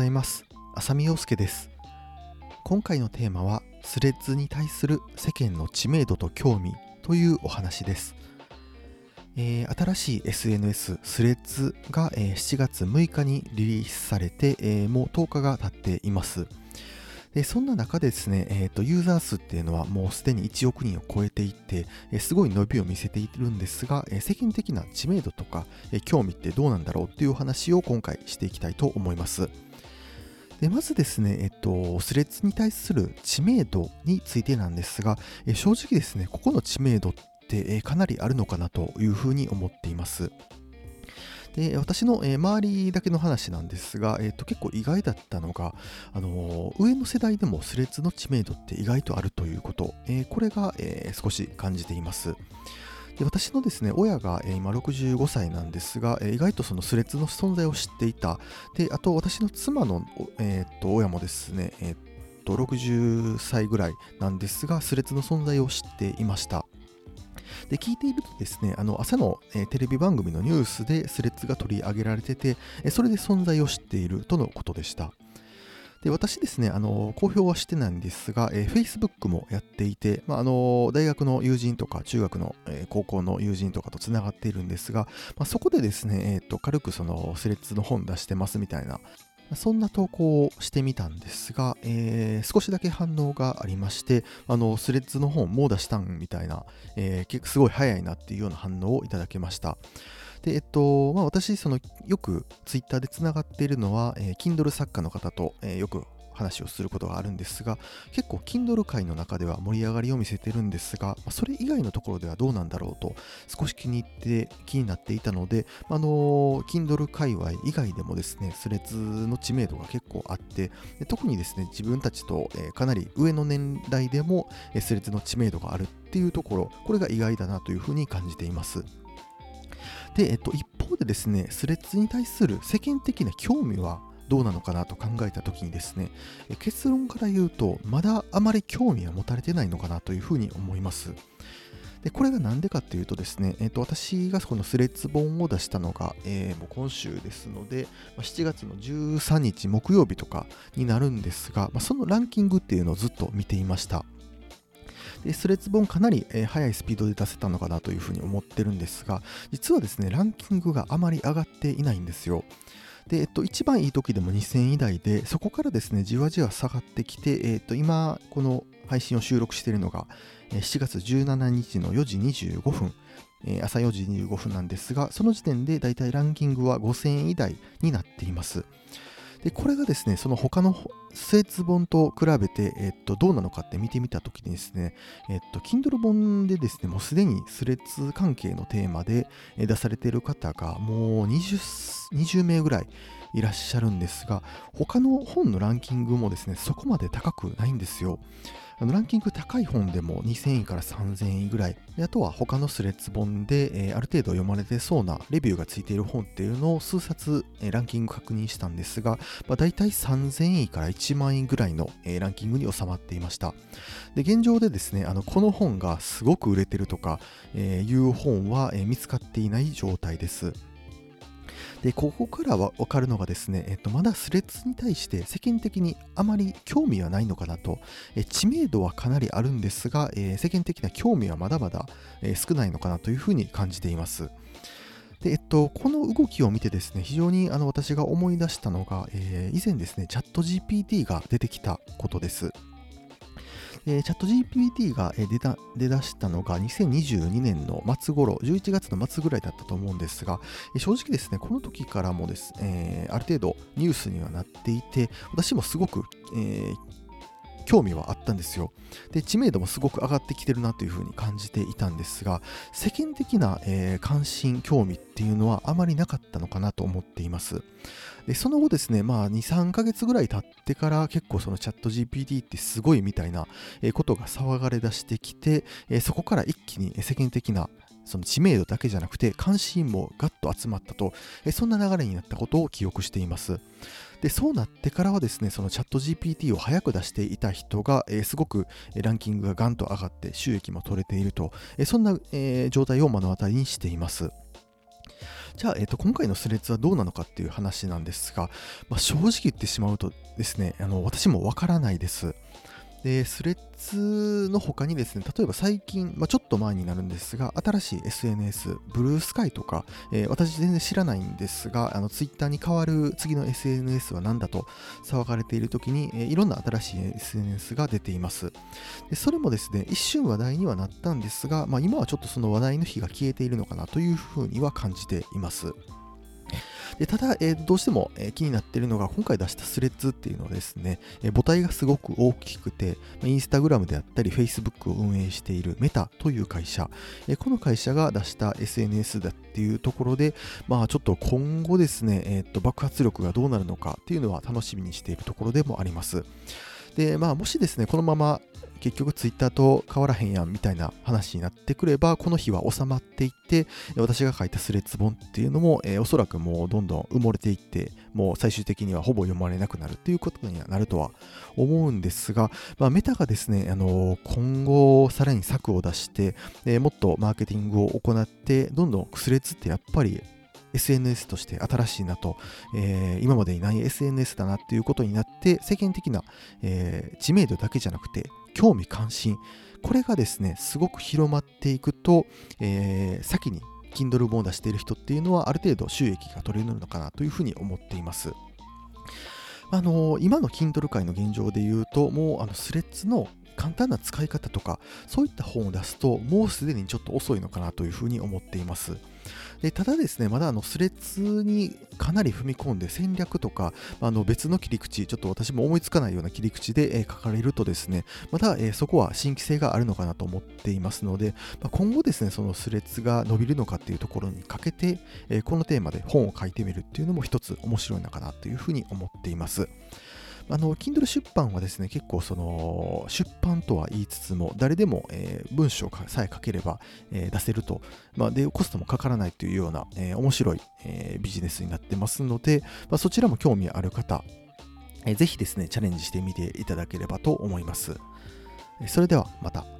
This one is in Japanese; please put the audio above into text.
ざいます浅見陽介です今回のテーマはスレッズに対する世間の知名度と興味というお話ですえー、新しい SNS スレッズが、えー、7月6日にリリースされて、えー、もう10日が経っています。でそんな中ですね、えーと、ユーザー数っていうのはもうすでに1億人を超えていて、えー、すごい伸びを見せているんですが、えー、世間的な知名度とか、えー、興味ってどうなんだろうっていうお話を今回していきたいと思います。でまずですね、えっと、スレッズに対する知名度についてなんですが、え正直ですね、ここの知名度って、えかなりあるのかなというふうに思っています。で私の、え、周りだけの話なんですが、えーと、結構意外だったのが、あの、上の世代でもスレッズの知名度って意外とあるということ、え、これが、え少し感じています。で私のですね親が、え今65歳なんですが、意外とそのスレッズの存在を知っていた。であと私の妻の、えー、と親もですね、えー、と60歳ぐらいなんですが、スレッズの存在を知っていました。で、聞いているとですね、あの朝の、えー、テレビ番組のニュースでスレッズが取り上げられてて、それで存在を知っているとのことでした。で私ですね、あの公表はしてないんですが、えー、Facebook もやっていて、まあ、あの大学の友人とか中学の、えー、高校の友人とかとつながっているんですが、まあ、そこでですね、えーと、軽くそのスレッズの本出してますみたいな、そんな投稿をしてみたんですが、えー、少しだけ反応がありまして、あのスレッズの本もう出したんみたいな、えー、結構すごい早いなっていうような反応をいただけました。で、えっと、まあ、私、その、よくツイッターでつながっているのは、えー、Kindle 作家の方と、えー、よく話をすることがあるんですが、結構 Kindle 界の中では盛り上がりを見せてるんですが、それ以外のところではどうなんだろうと少し気に入って気になっていたので、あの Kindle 界隈以外でもですね、スレッズの知名度が結構あって、特にですね、自分たちと、えかなり上の年代でも、えスレッズの知名度があるっていうところ、これが意外だなというふうに感じています。で、えっと、一方でですね、スレッズに対する世間的な興味はどうなのかなと考えた時にですね結論から言うとまだあまり興味は持たれてないのかなというふうに思いますでこれが何でかっていうとですね、えー、と私がこのスレッズ本を出したのが、えー、もう今週ですので、ま7月の13日木曜日とかになるんですが、まあ、そのランキングっていうのをずっと見ていました。でスレッズ本かなり、えー、速いスピードで出せたのかなというふうに思ってるんですが、実はですね、ランキングがあまり上がっていないんですよ。で、えっと、一番いい時でも2000以台で、そこからですね、じわじわ下がってきて、えっと、今、この配信を収録しているのが、7月17日の4時25分、朝4時25分なんですが、その時点でだいたいランキングは5000位台になっています。で、これがですね、その他のスレッズ本と比べて、えっと、どうなのかって見てみたときにですね、えっと、Kindle 本でですね、もうすでにスレッズ関係のテーマで出されている方がもう 20, 20名ぐらいいらっしゃるんですが、他の本のランキングもですね、そこまで高くないんですよ。あのランキング高い本でも2000位から3000位ぐらい。あとは他のスレッズ本で、えー、ある程度読まれてそうなレビューがついている本っていうのを数冊、えー、ランキング確認したんですが、まあ、大体3000位から1 1万位ぐらいの、えー、ランキングに収まっていました。で、現状でですね、あのこの本がすごく売れてるとか、えいう本は、え見つかっていない状態です。で、ここからはわかるのがですね、えっと、まだスレッズに対して世間的にあまり興味はないのかなと、え知名度はかなりあるんですが、えー、世間的な興味はまだまだ、えー、少ないのかなというふうに感じています。で、えっと、この動きを見てですね、非常にあの私が思い出したのが、えー、以前ですね、チャット GPT が出てきたことです。えー、チャット GPT が出た出だしたのが2022年の末頃、11月の末ぐらいだったと思うんですが、正直ですね、この時からもです、え、ある程度ニュースにはなっていて、私もすごく、えー、興味はあったんですよ。で、知名度もすごく上がってきてるなというふうに感じていたんですが、世間的な、えー、関心、興味っていうのはあまりなかったのかなと思っています。でその後ですね、まあ、2、3ヶ月ぐらい経ってから結構そのチャット GPT ってすごいみたいなことが騒がれ出してきて、そこから一気に世間的なその知名度だけじゃなくて関心もガッと集まったと、そんな流れになったことを記憶しています。で、そうなってからはですね、そのチャット GPT を早く出していた人が、えー、すごくランキングがガンと上がって収益も取れていると、えー、そんな、えー、状態を目の当たりにしています。じゃあ、えー、と今回のスレッズはどうなのかっていう話なんですが、まあ、正直言ってしまうとですね、あの私もわからないです。で、スレッズの他にですね、例えば最近、まあ、ちょっと前になるんですが、新しい SNS、ブルースカイとか、えー、私全然知らないんですが、あのツイッターに代わる次の SNS は何だと騒がれている時に、えー、いろんな新しい SNS が出ています。でそれもですね、一瞬話題にはなったんですが、まあ、今はちょっとその話題の火が消えているのかなというふうには感じています。でただ、えー、どうしても、えー、気になっているのが、今回出したスレッズっていうのはですね、えー、母体がすごく大きくて、インスタグラムであったり、Facebook を運営しているメタという会社、えこの会社が出した SNS だっていうところで、まあちょっと今後ですね、えー、と爆発力がどうなるのかっていうのは楽しみにしているところでもあります。で、まあもしですね、このまま結局ツイッターと変わらへんやんみたいな話になってくれば、この日は収まっていって、私が書いたスレッズ本っていうのも、えー、おそらくもうどんどん埋もれていって、もう最終的にはほぼ読まれなくなるっていうことにはなるとは思うんですが、まあ、メタがですね、あのー、今後さらに策を出して、えー、もっとマーケティングを行って、どんどんスレッズってやっぱり SNS として新しいなと、えー、今までにない SNS だなっていうことになって、世間的な、えー、知名度だけじゃなくて、興味関心、これがですね、すごく広まっていくと、えー、先に Kindle 本を出している人っていうのは、ある程度収益が取れるのかなというふうに思っています。あの今の Kindle 界の現状で言うと、もうあのスレッズの簡単な使い方とか、そういった本を出すと、もうすでにちょっと遅いのかなというふうに思っています。でただですね、まだあのスレッズにかなり踏み込んで戦略とか、あの別の切り口、ちょっと私も思いつかないような切り口で、え書かれるとですね、また、えそこは新規性があるのかなと思っていますので、ま今後ですね、そのスレッズが伸びるのかっていうところにかけて、えこのテーマで本を書いてみるっていうのも一つ面白いのかなというふうに思っています。あの、Kindle 出版はですね、結構その、出版とは言いつつも、誰でも、えー、文章さえ書ければ、えー、出せると、まあ、で、コストもかからないというような、えー、面白い、えビジネスになってますので、まあ、そちらも興味ある方、えー、ぜひですね、チャレンジしてみていただければと思います。それではまた。